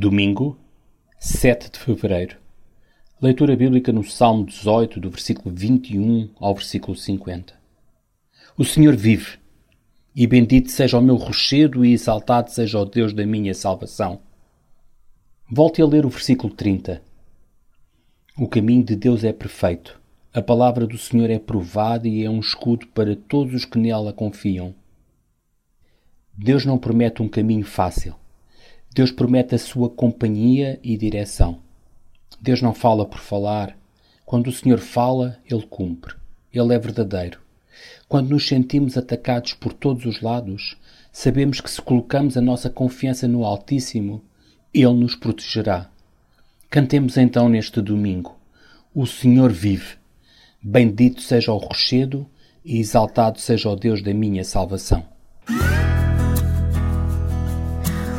Domingo, 7 de fevereiro. Leitura bíblica no Salmo 18, do versículo 21 ao versículo 50. O Senhor vive, e bendito seja o meu rochedo e exaltado seja o Deus da minha salvação. Volte a ler o versículo 30. O caminho de Deus é perfeito. A palavra do Senhor é provada e é um escudo para todos os que nela confiam. Deus não promete um caminho fácil Deus promete a sua companhia e direção. Deus não fala por falar. Quando o Senhor fala, Ele cumpre. Ele é verdadeiro. Quando nos sentimos atacados por todos os lados, sabemos que se colocamos a nossa confiança no Altíssimo, Ele nos protegerá. Cantemos então neste domingo: O Senhor vive. Bendito seja o rochedo e exaltado seja o Deus da minha salvação.